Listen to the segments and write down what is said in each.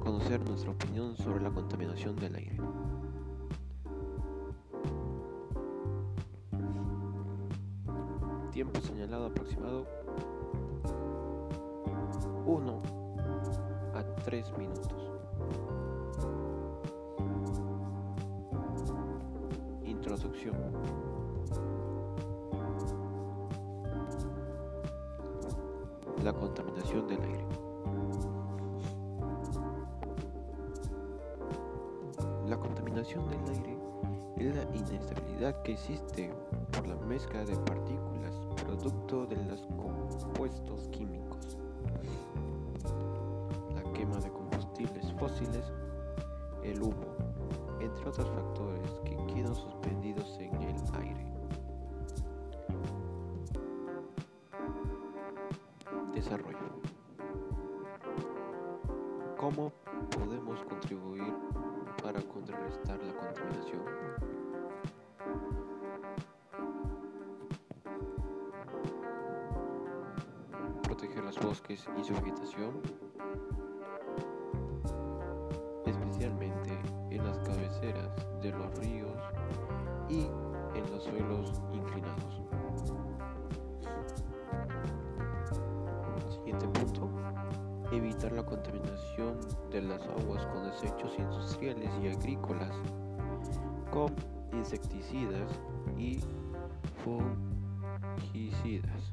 conocer nuestra opinión sobre la contaminación del aire. Tiempo señalado aproximado 1 a 3 minutos. Introducción. La contaminación del aire. Contaminación del aire es la inestabilidad que existe por la mezcla de partículas producto de los compuestos químicos, la quema de combustibles fósiles, el humo, entre otros factores que quedan suspendidos en el aire. Desarrollo. ¿Cómo podemos contribuir para contrarrestar la contaminación? Proteger los bosques y su vegetación, especialmente en las cabeceras de los ríos y en los suelos inclinados. Siguiente punto. Evitar la contaminación de las aguas con desechos industriales y agrícolas con insecticidas y fungicidas.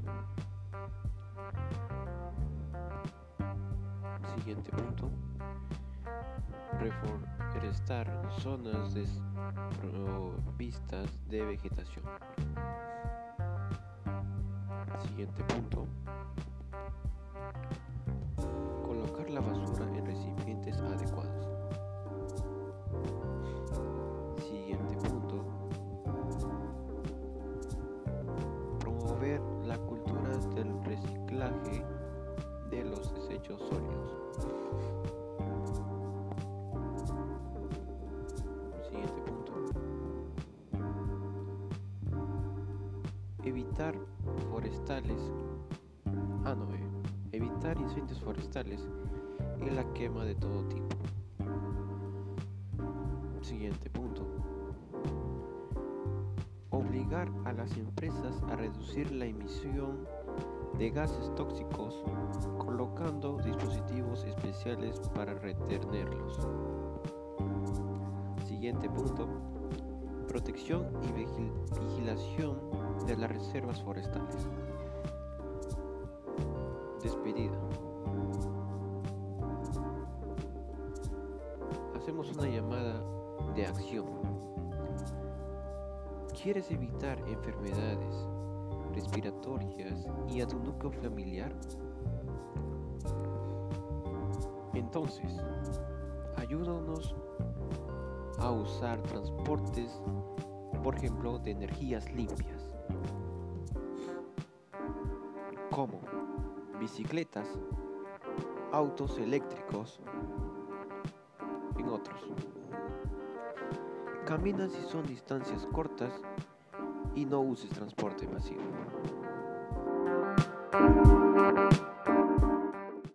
Siguiente punto. Reforestar zonas desprovistas de vegetación. Siguiente punto. La basura en recipientes adecuados. Siguiente punto. Promover la cultura del reciclaje de los desechos sólidos. Siguiente punto. Evitar forestales. Ah, no, eh, evitar incendios forestales y la quema de todo tipo. Siguiente punto. Obligar a las empresas a reducir la emisión de gases tóxicos colocando dispositivos especiales para retenerlos. Siguiente punto. Protección y vigil- vigilación de las reservas forestales. Despedida. Hacemos una llamada de acción. ¿Quieres evitar enfermedades respiratorias y a tu núcleo familiar? Entonces, ayúdanos a usar transportes, por ejemplo, de energías limpias, como bicicletas, autos eléctricos, en otros. Camina si son distancias cortas y no uses transporte masivo.